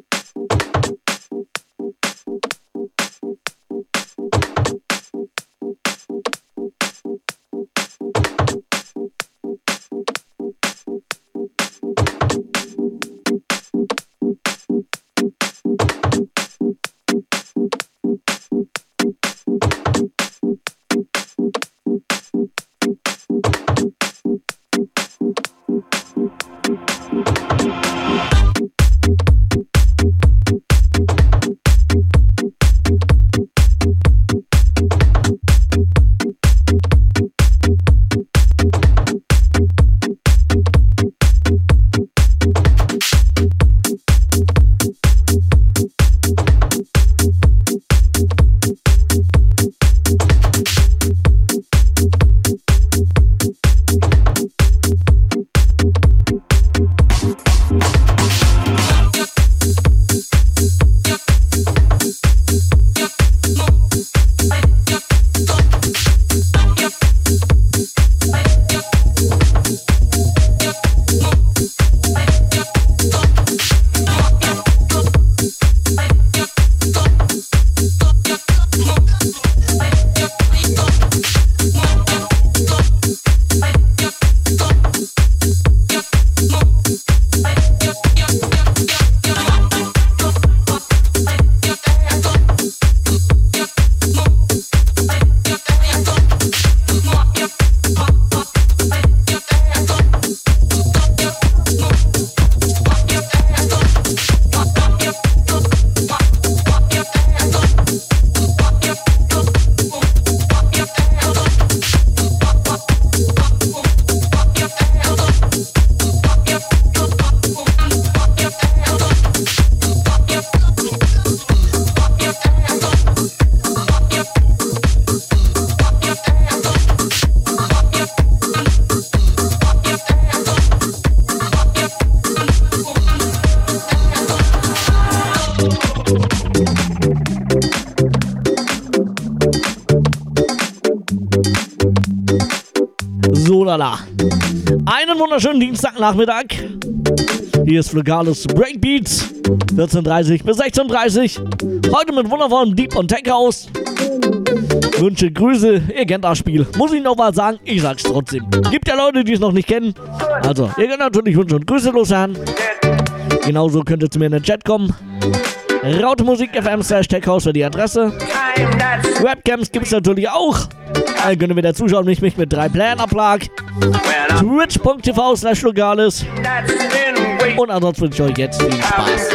Thank you. Dienstagnachmittag. Hier ist Flugales Breakbeats. 14.30 bis 16.30 Heute mit wundervollem Deep und Tech House. Wünsche, Grüße, ihr kennt das Spiel. Muss ich noch mal sagen, ich sag's trotzdem. Gibt ja Leute, die es noch nicht kennen. Also, ihr könnt natürlich Wünsche und Grüße loswerden. Genauso könnt ihr zu mir in den Chat kommen. Rautemusik FM slash Techhouse für die Adresse. Webcams gibt's natürlich auch. Dann könnt ihr wieder zuschauen, mich, mich mit drei Playern ablag. Twitch.tv slash Logales. Und ansonsten wünsche ich euch jetzt viel Spaß.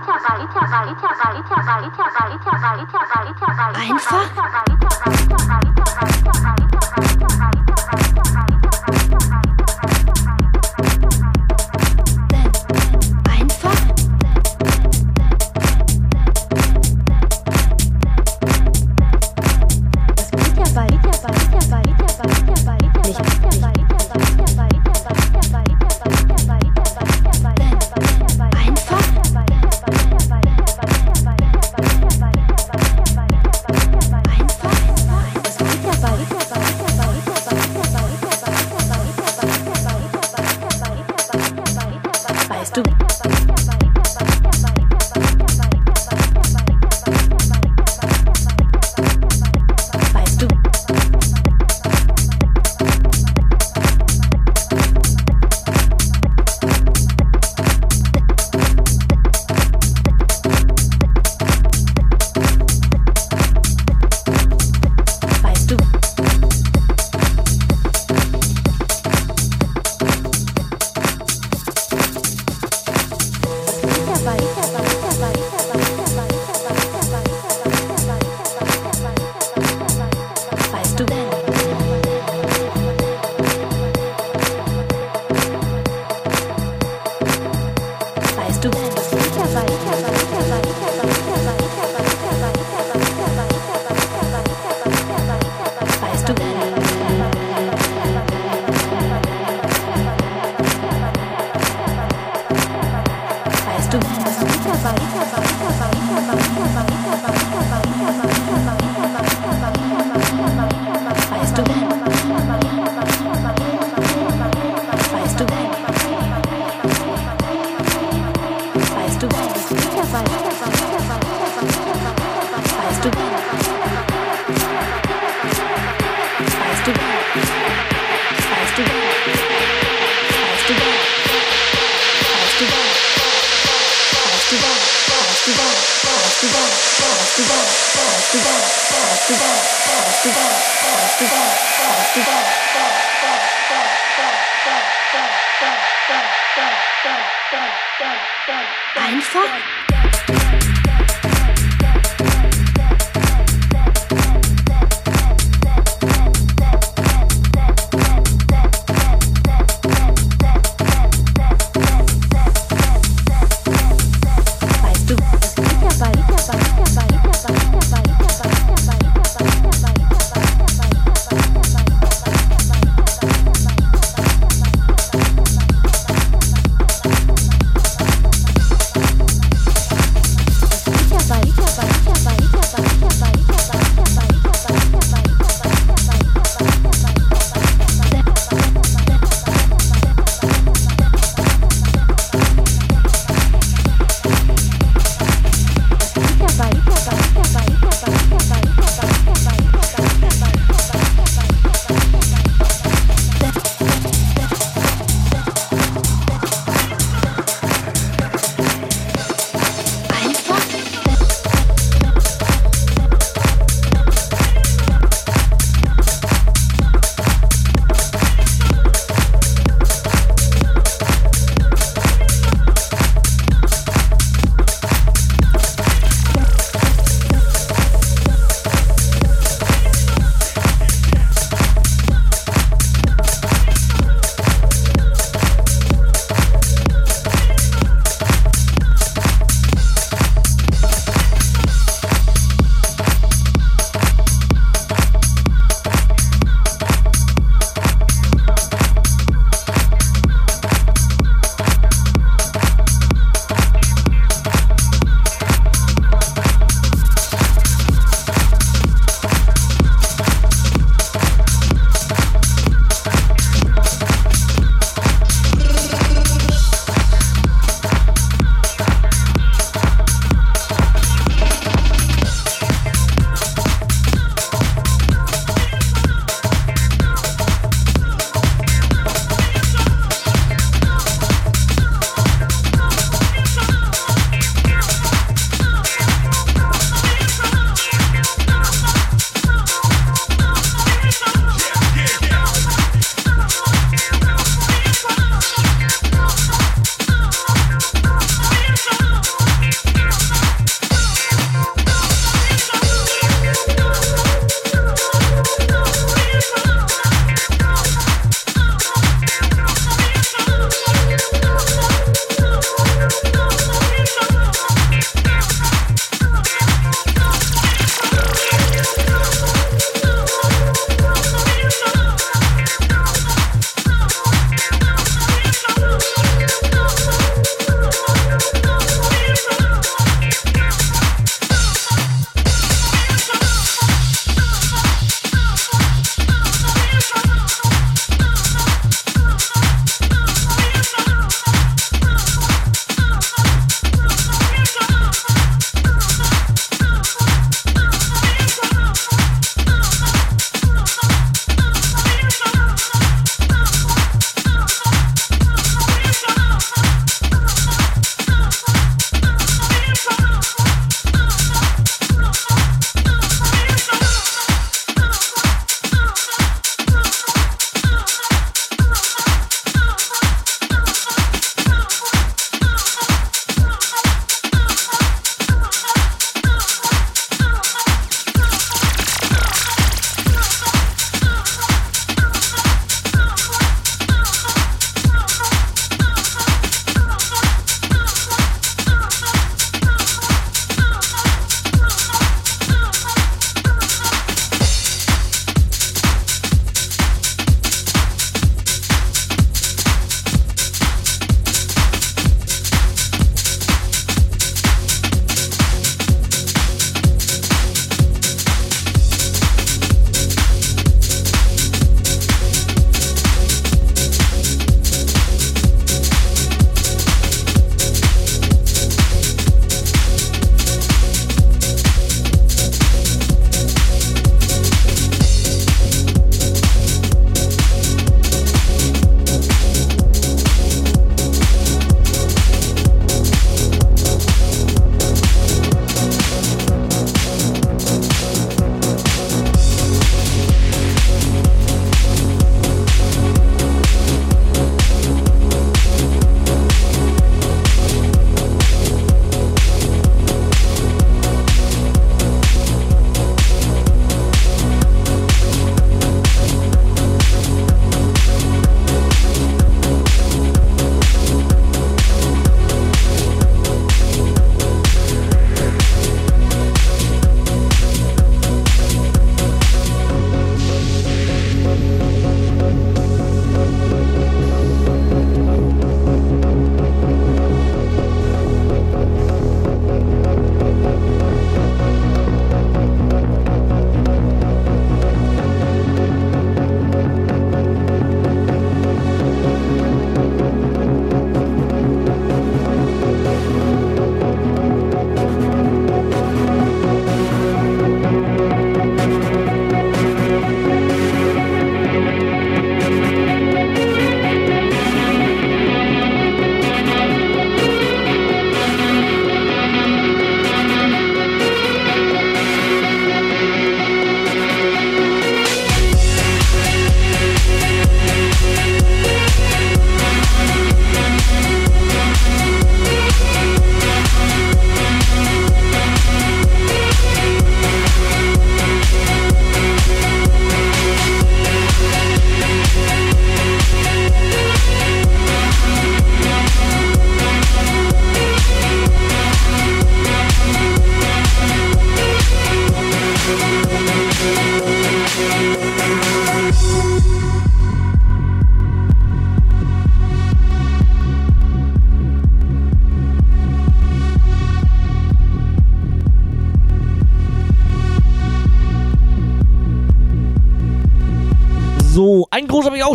跳吧，一跳吧，一跳吧，一跳吧，一跳吧，一跳吧，一跳吧，一跳吧，一跳，跳吧。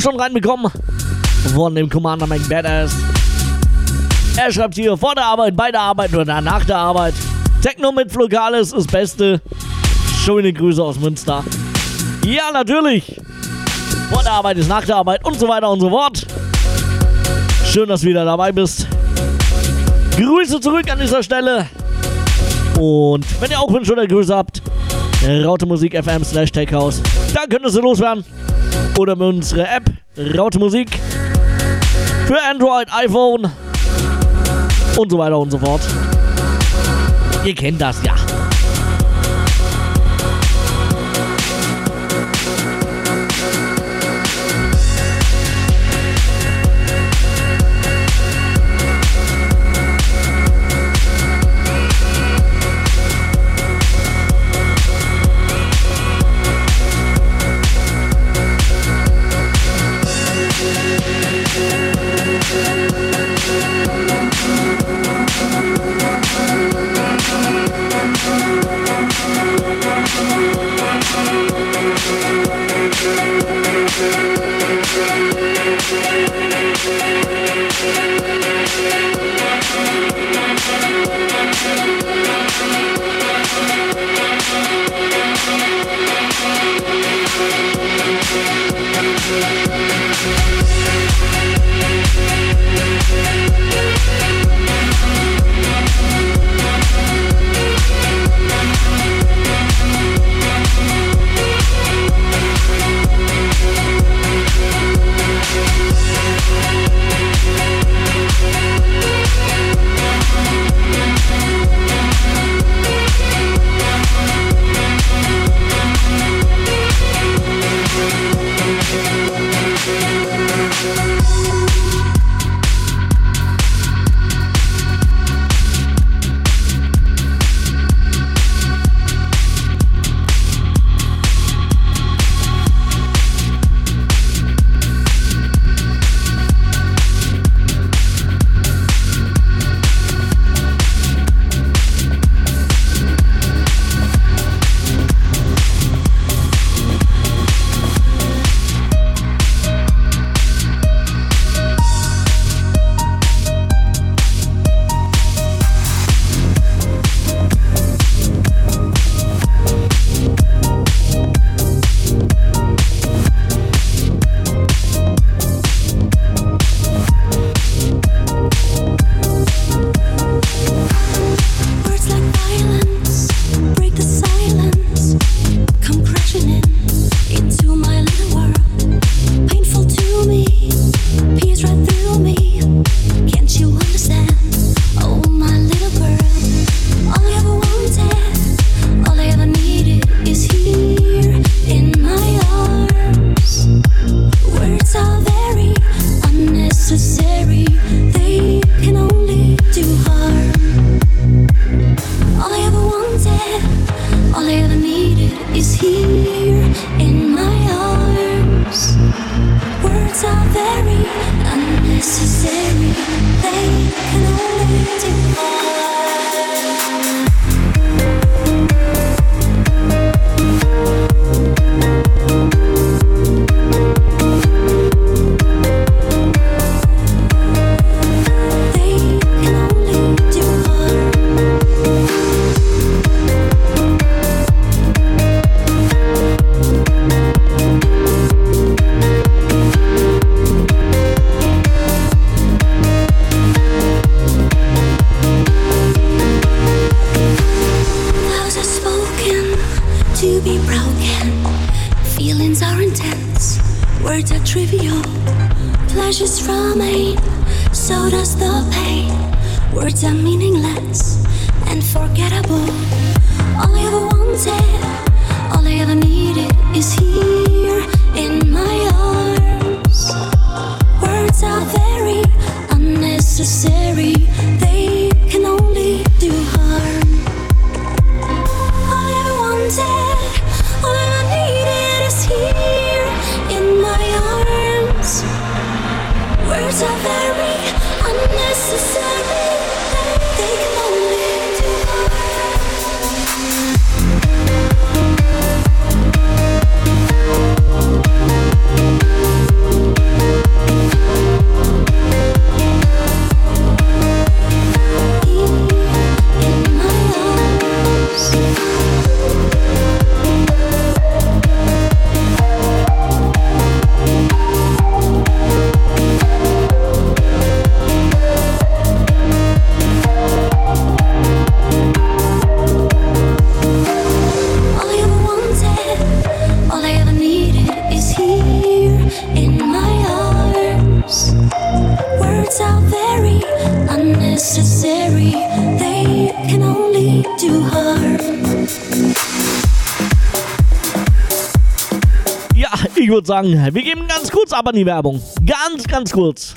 Schon reinbekommen. Von dem Commander Mac Badass. Er schreibt hier vor der Arbeit, bei der Arbeit oder nach der Arbeit. Techno mit Flogales ist Beste. Schöne Grüße aus Münster. Ja, natürlich. Vor der Arbeit ist nach der Arbeit und so weiter und so fort. Schön, dass du wieder dabei bist. Grüße zurück an dieser Stelle. Und wenn ihr auch Wünsche oder Grüße habt, Raute Musik FM slash Techhouse. Da könnt ihr loswerden. Oder mit unserer App Raute Musik für Android, iPhone und so weiter und so fort. Ihr kennt das ja. Würde sagen, wir geben ganz kurz ab an die Werbung. Ganz, ganz kurz.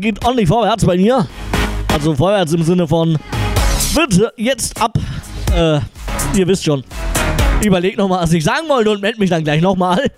Geht ordentlich vorwärts bei mir. Also vorwärts im Sinne von wird jetzt ab. Äh, ihr wisst schon. Überlegt nochmal, was ich sagen wollte und meld mich dann gleich nochmal.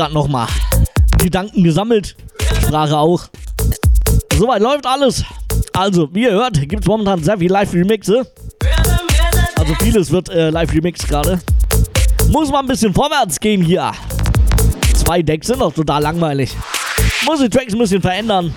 Gerade nochmal. Gedanken gesammelt. Sprache auch. Soweit läuft alles. Also, wie ihr hört, gibt es momentan sehr viel Live-Remixe. Also vieles wird äh, live remixed gerade. Muss mal ein bisschen vorwärts gehen hier. Zwei Decks sind doch total langweilig. Muss die Tracks ein bisschen verändern.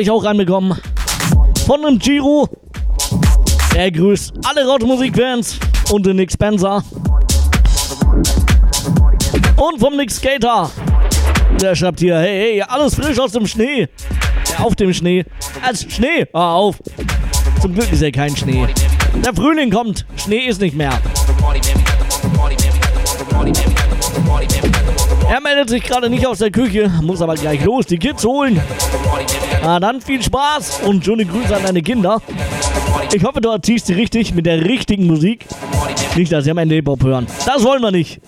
Habe ich auch reinbekommen. Von dem Giro. Er grüßt alle Rottmusik-Fans und den Nick Spencer. Und vom Nick Skater. Der schreibt hier, hey, hey, alles frisch aus dem Schnee. Auf dem Schnee. Als Schnee. Ah, auf. Zum Glück ist ja kein Schnee. Der Frühling kommt. Schnee ist nicht mehr. Meldet sich gerade nicht aus der Küche, muss aber gleich los, die Kids holen. Na dann viel Spaß und schöne Grüße an deine Kinder. Ich hoffe, du erziehst sie richtig mit der richtigen Musik. Nicht, dass sie am Ende Hip-Hop hören. Das wollen wir nicht.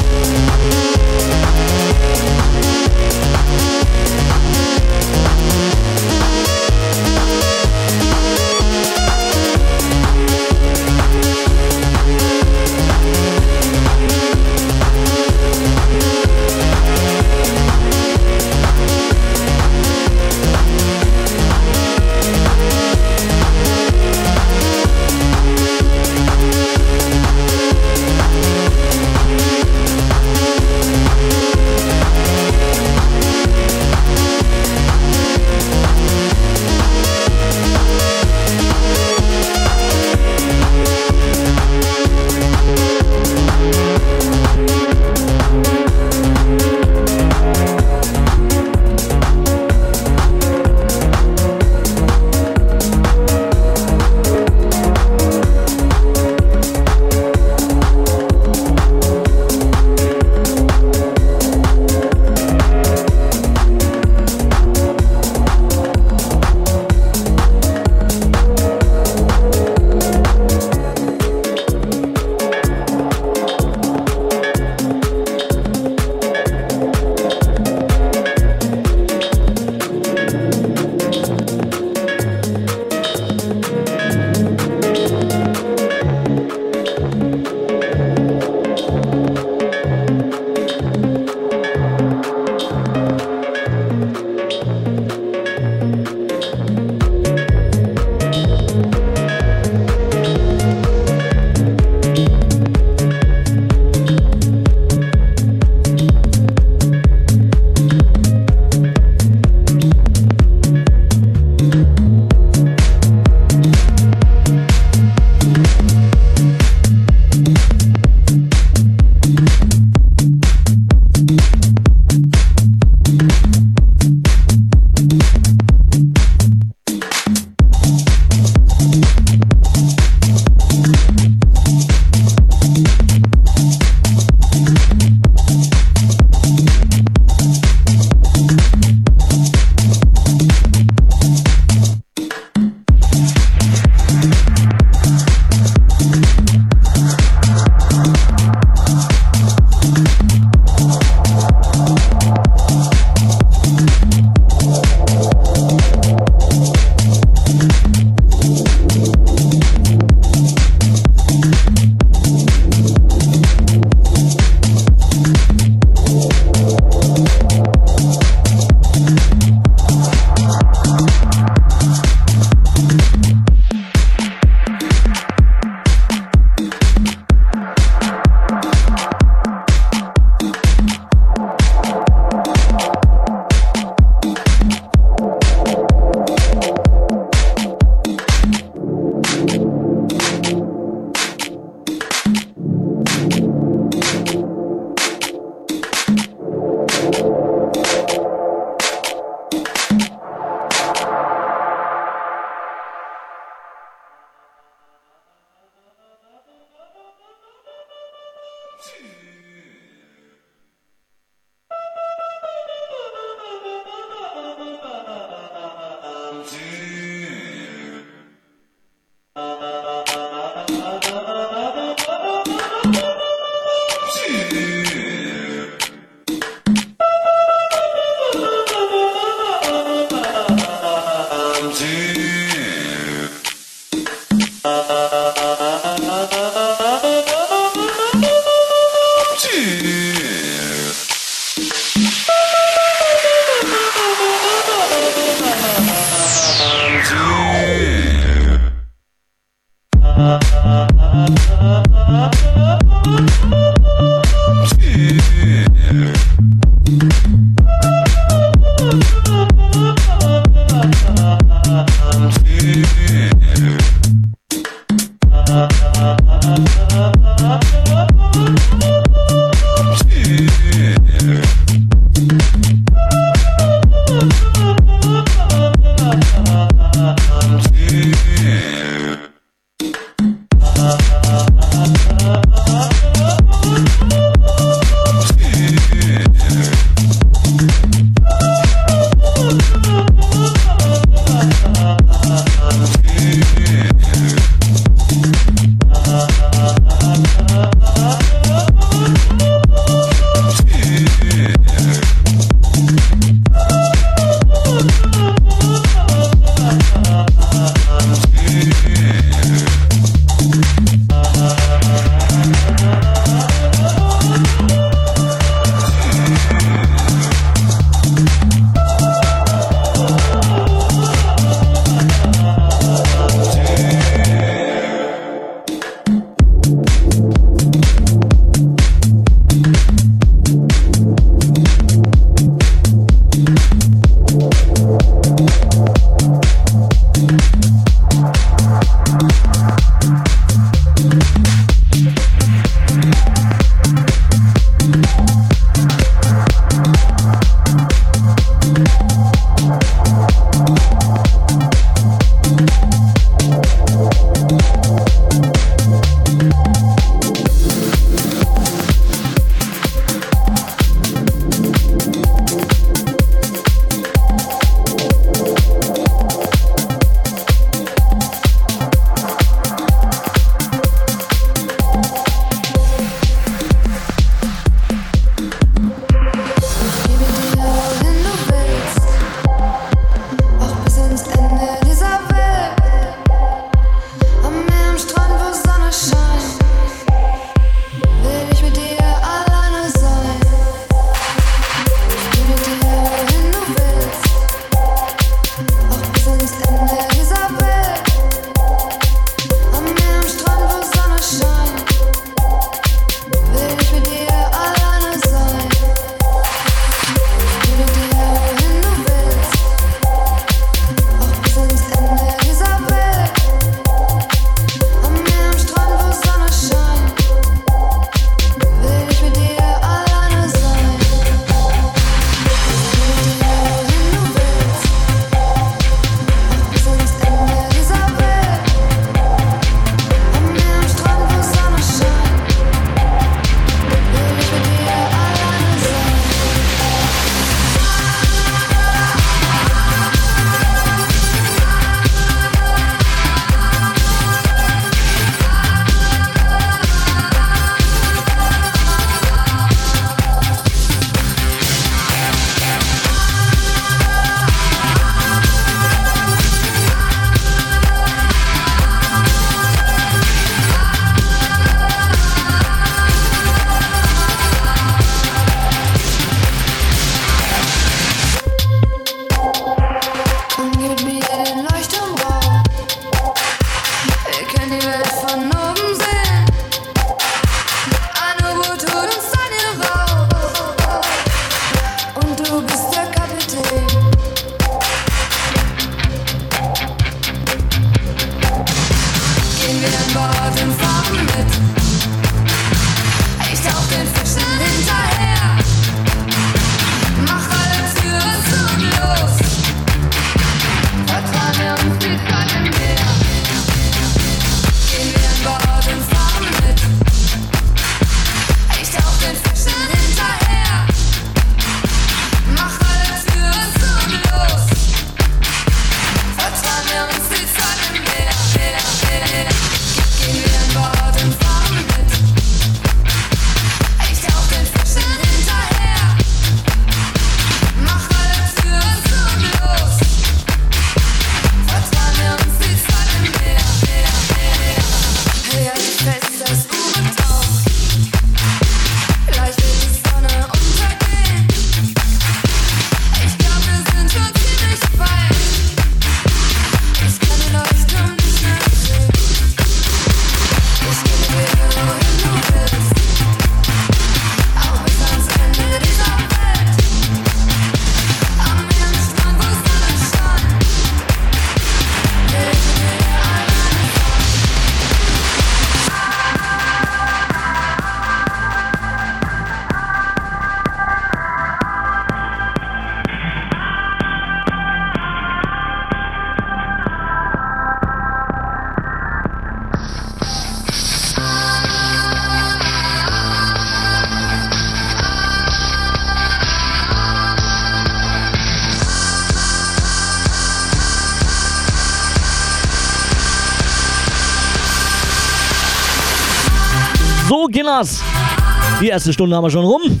Die erste Stunde haben wir schon rum.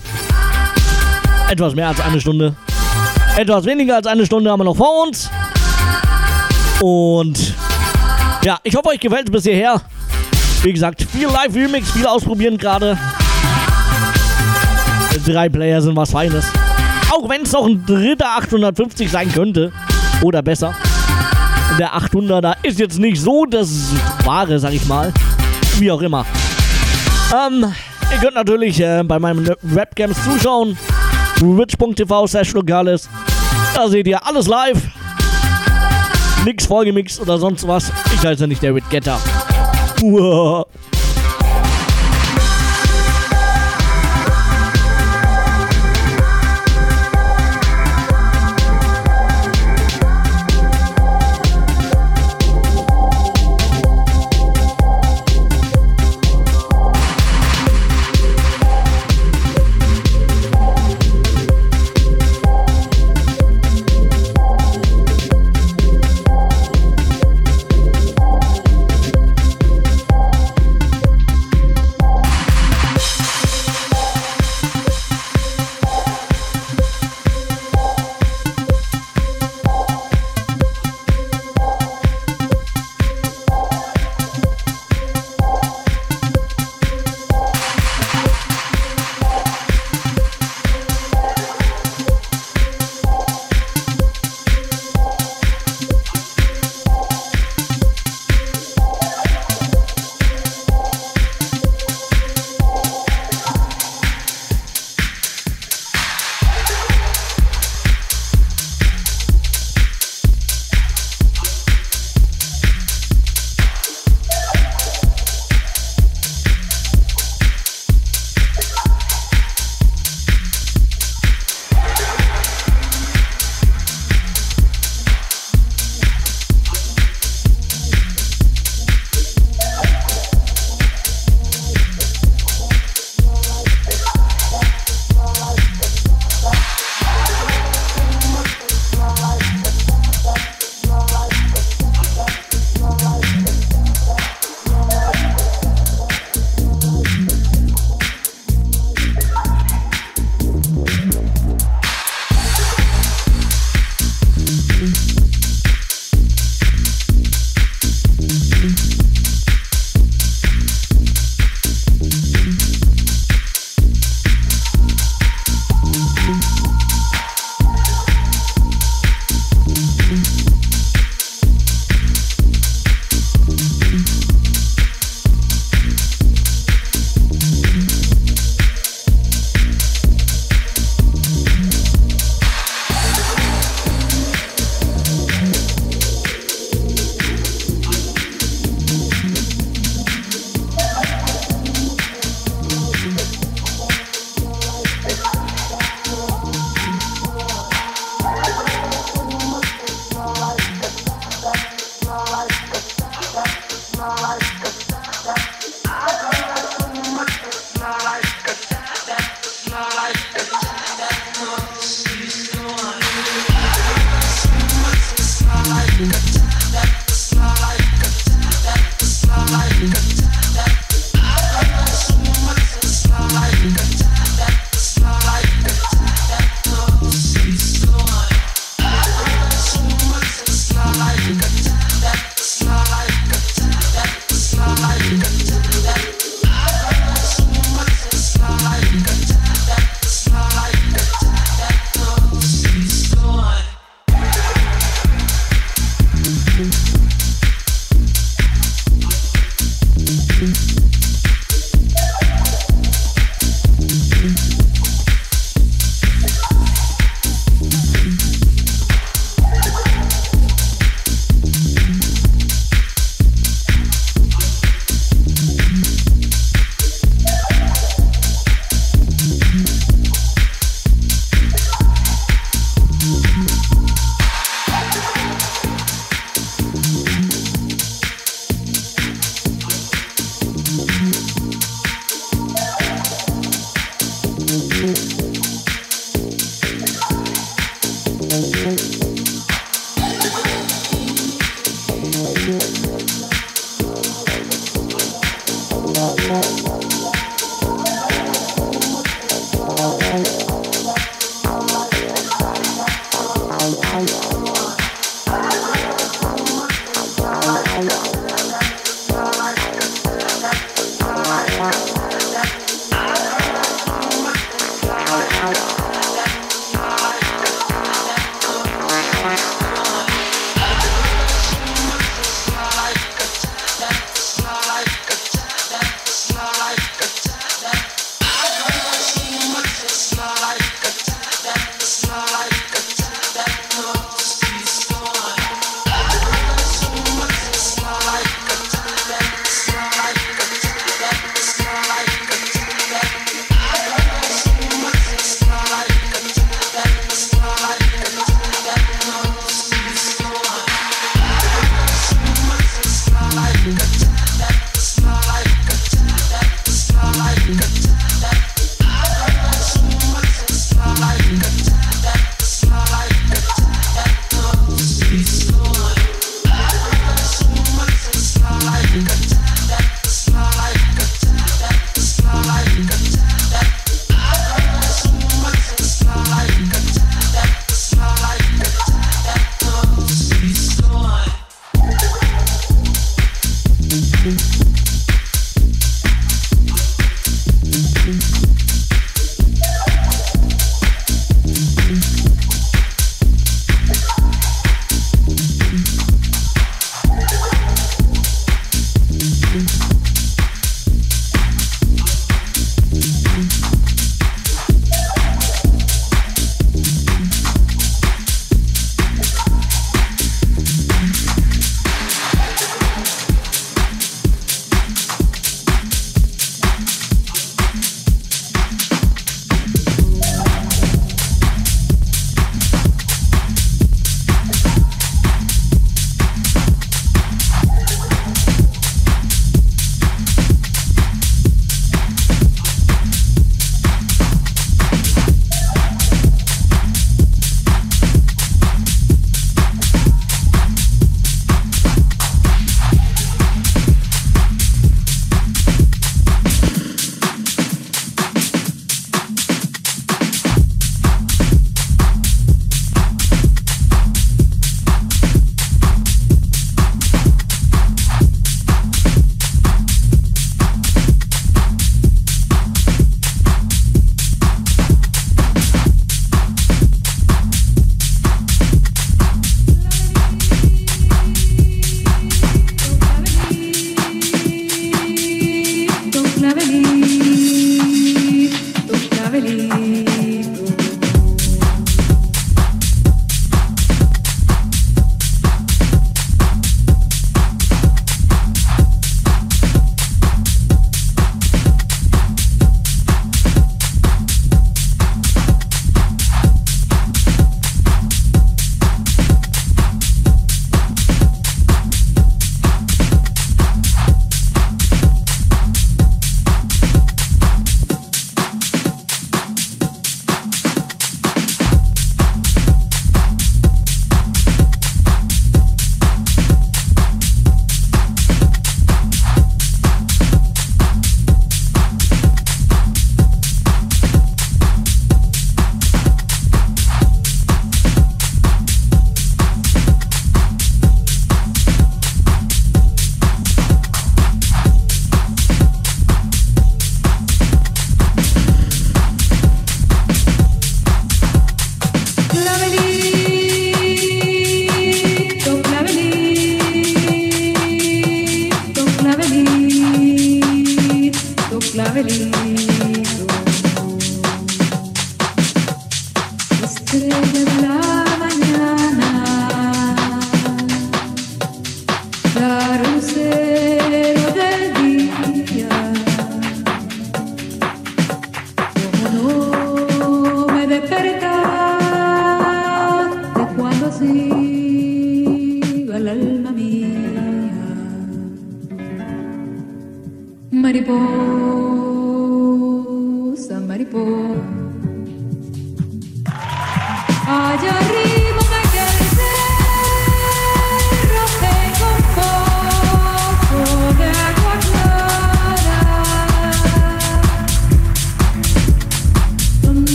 Etwas mehr als eine Stunde. Etwas weniger als eine Stunde haben wir noch vor uns. Und ja, ich hoffe, euch gefällt es bis hierher. Wie gesagt, viel Live-Remix, viel ausprobieren gerade. Drei Player sind was Feines. Auch wenn es noch ein dritter 850 sein könnte. Oder besser. Der 800er ist jetzt nicht so das Wahre, sag ich mal. Wie auch immer. Ähm, ihr könnt natürlich äh, bei meinen Webcams zuschauen. Twitch.tv slash lokales. Da seht ihr alles live. Nix vorgemixt oder sonst was. Ich heiße nicht David Getter. Uah.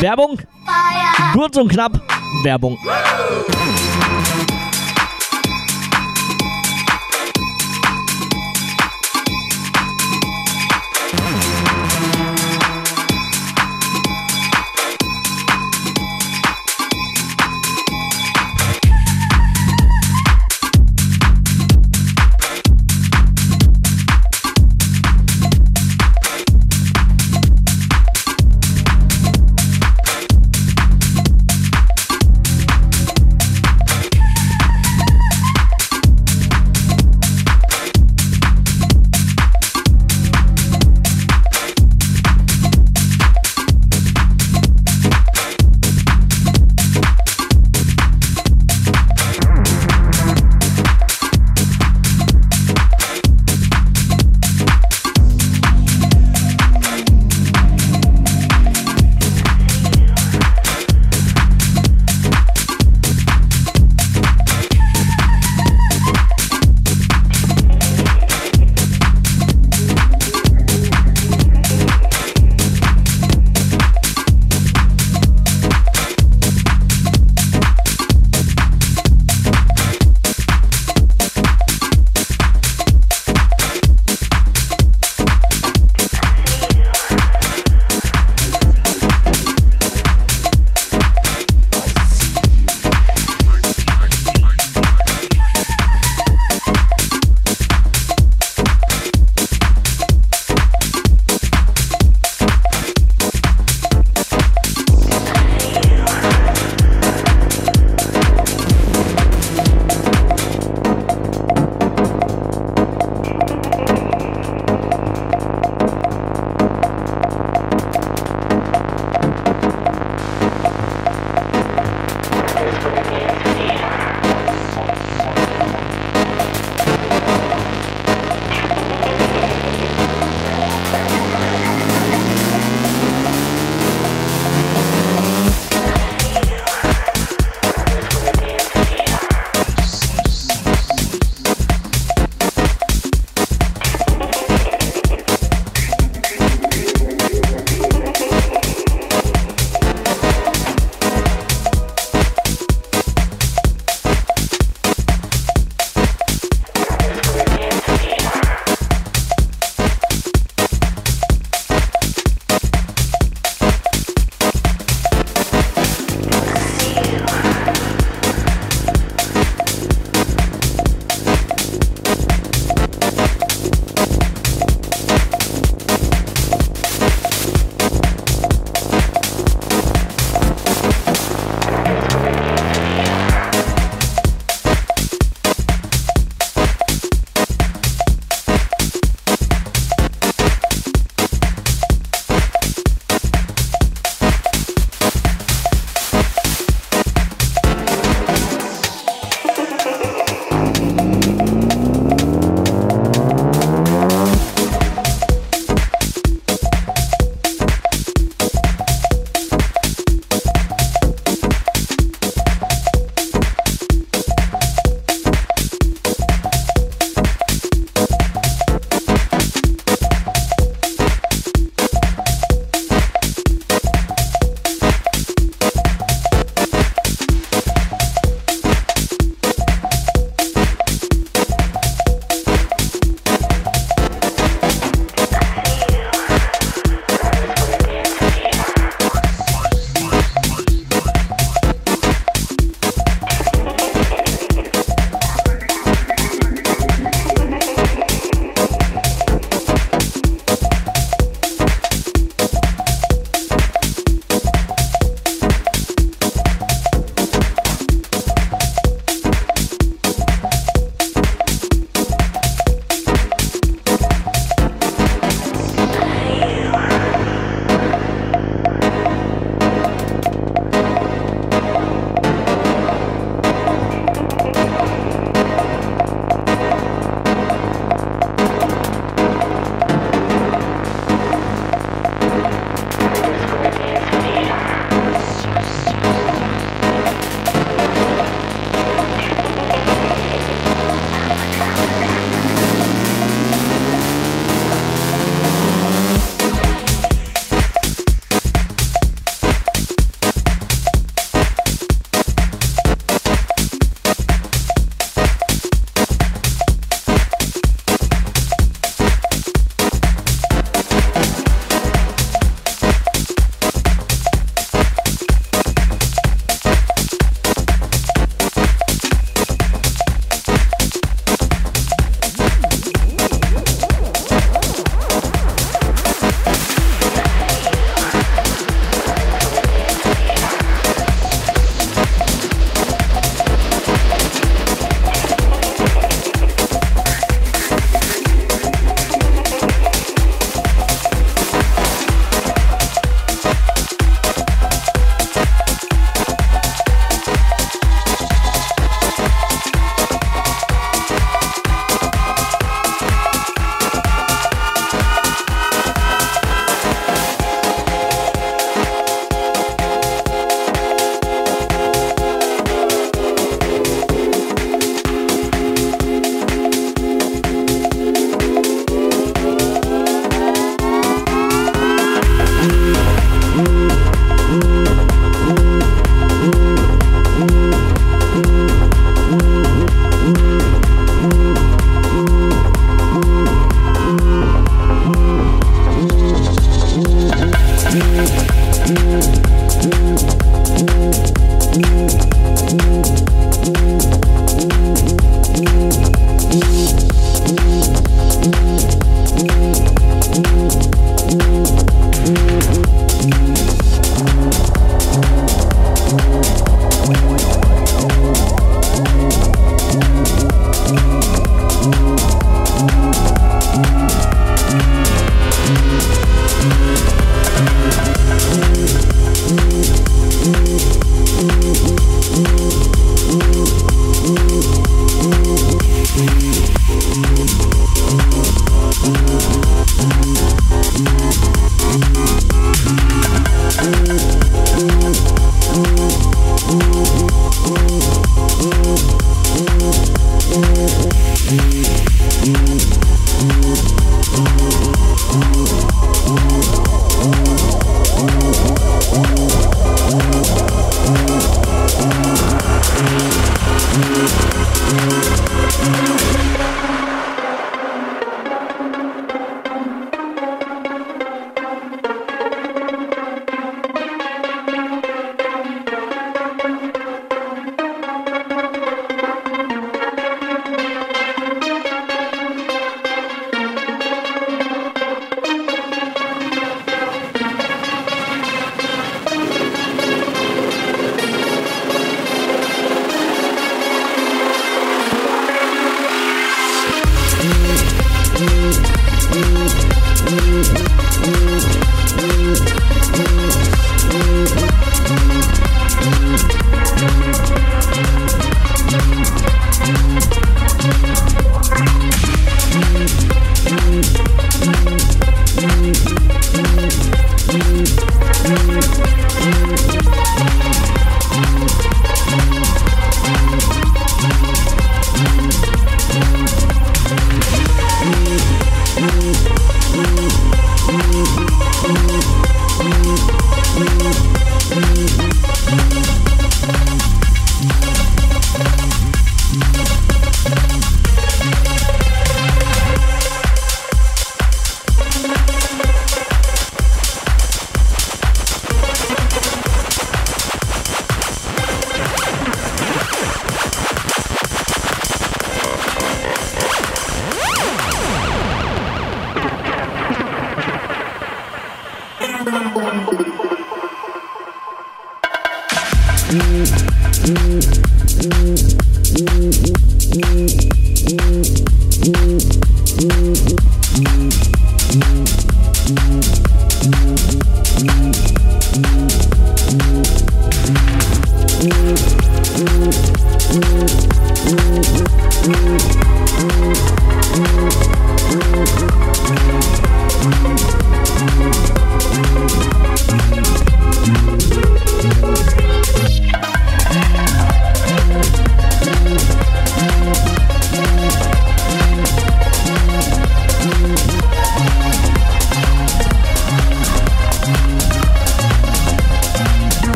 Werbung, kurz und knapp. Werbung.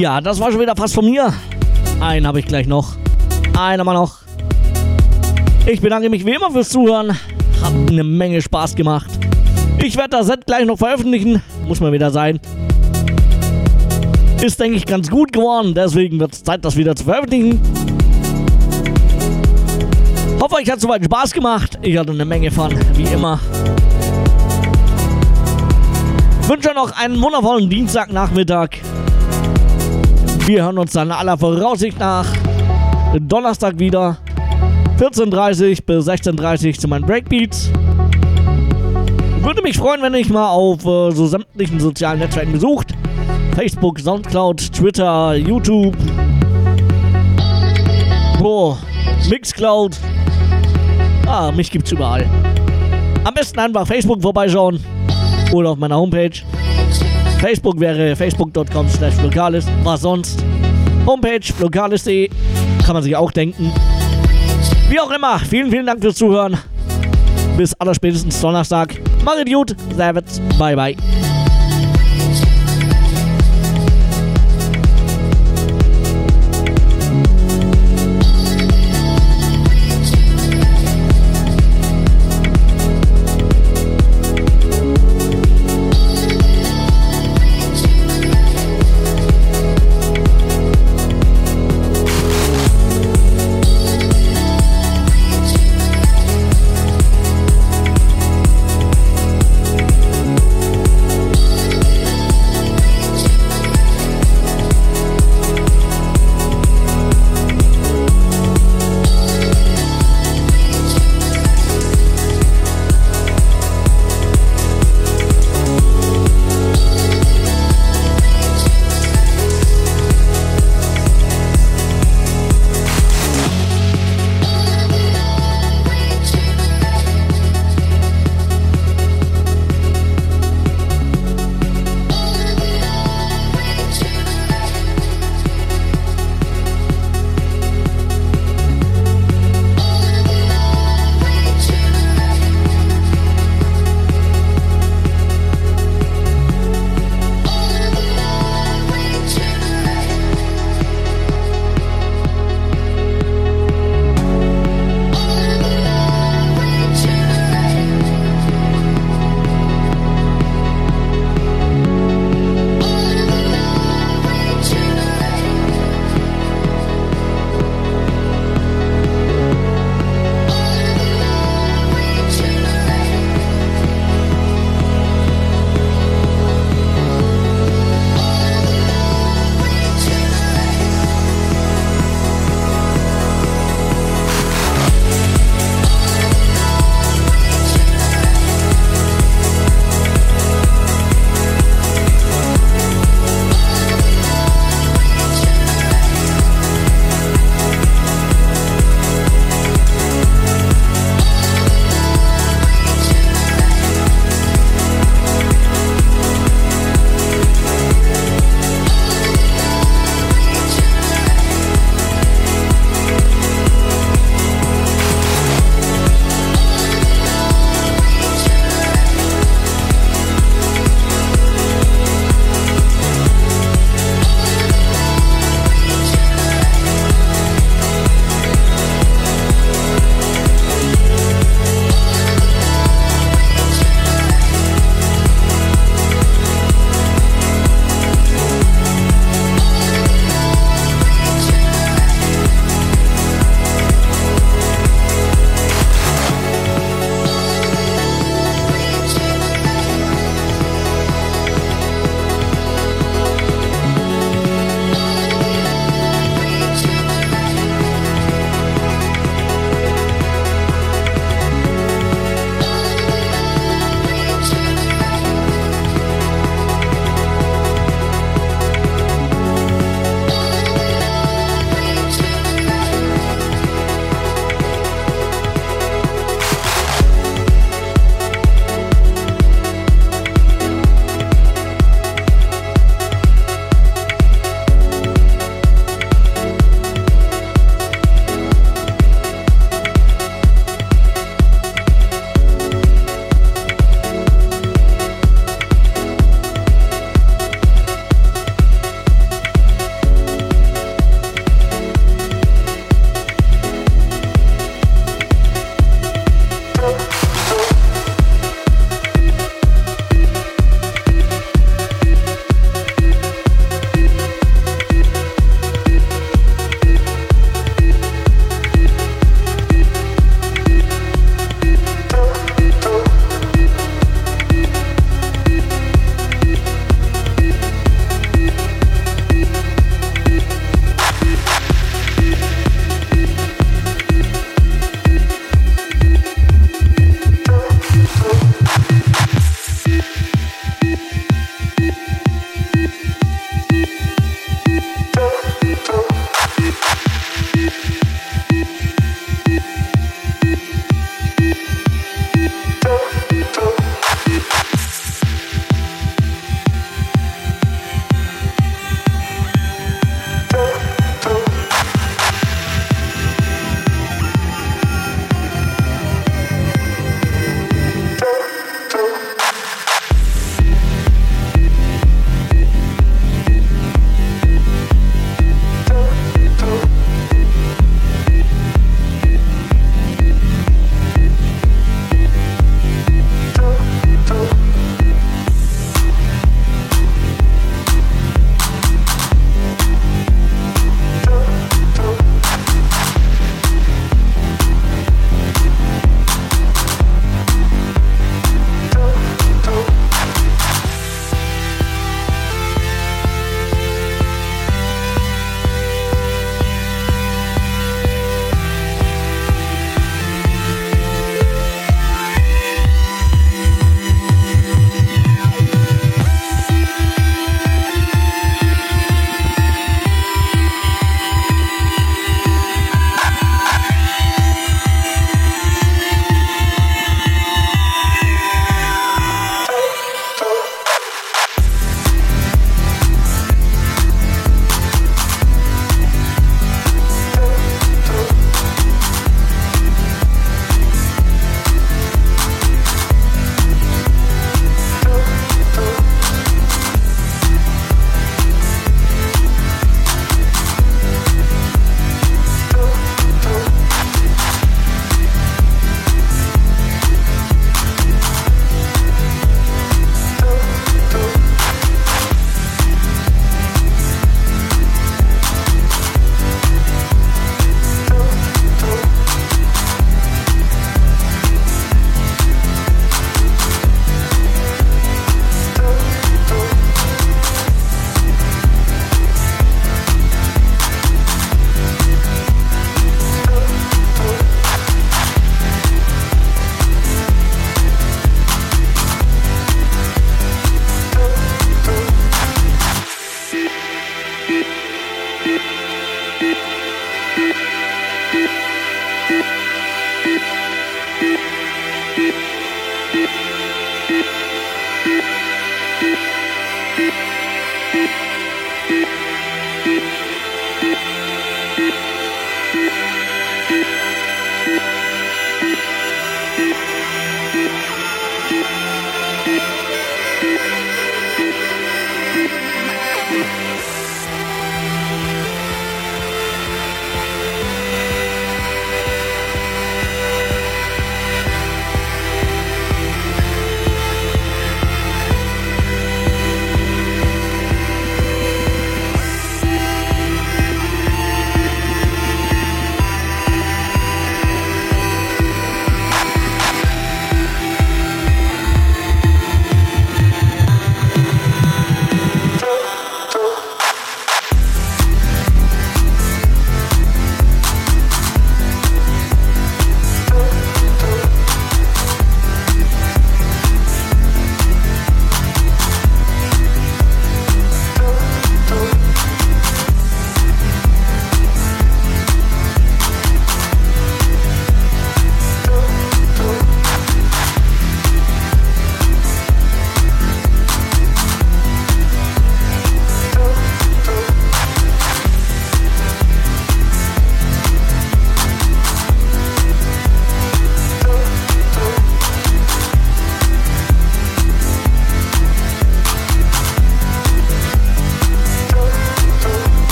Ja, das war schon wieder fast von mir. Einen habe ich gleich noch. Einen mal noch. Ich bedanke mich wie immer fürs Zuhören. Hat eine Menge Spaß gemacht. Ich werde das Set gleich noch veröffentlichen. Muss mal wieder sein. Ist, denke ich, ganz gut geworden. Deswegen wird es Zeit, das wieder zu veröffentlichen. Hoffe, euch hat soweit Spaß gemacht. Ich hatte eine Menge Fun, wie immer. Wünsche noch einen wundervollen Dienstagnachmittag. Wir hören uns dann aller Voraussicht nach Donnerstag wieder. 14.30 bis 16.30 zu meinen Breakbeats. Würde mich freuen, wenn ich mal auf äh, so sämtlichen sozialen Netzwerken besucht. Facebook, Soundcloud, Twitter, YouTube. Boah, Mixcloud. Ah, mich gibt's überall. Am besten einfach Facebook vorbeischauen. Oder auf meiner Homepage. Facebook wäre facebook.com slash lokalis. Was sonst? Homepage lokalis.de. Kann man sich auch denken. Wie auch immer, vielen, vielen Dank fürs Zuhören. Bis allerspätestens Donnerstag. Macht gut. Servus. Bye, bye.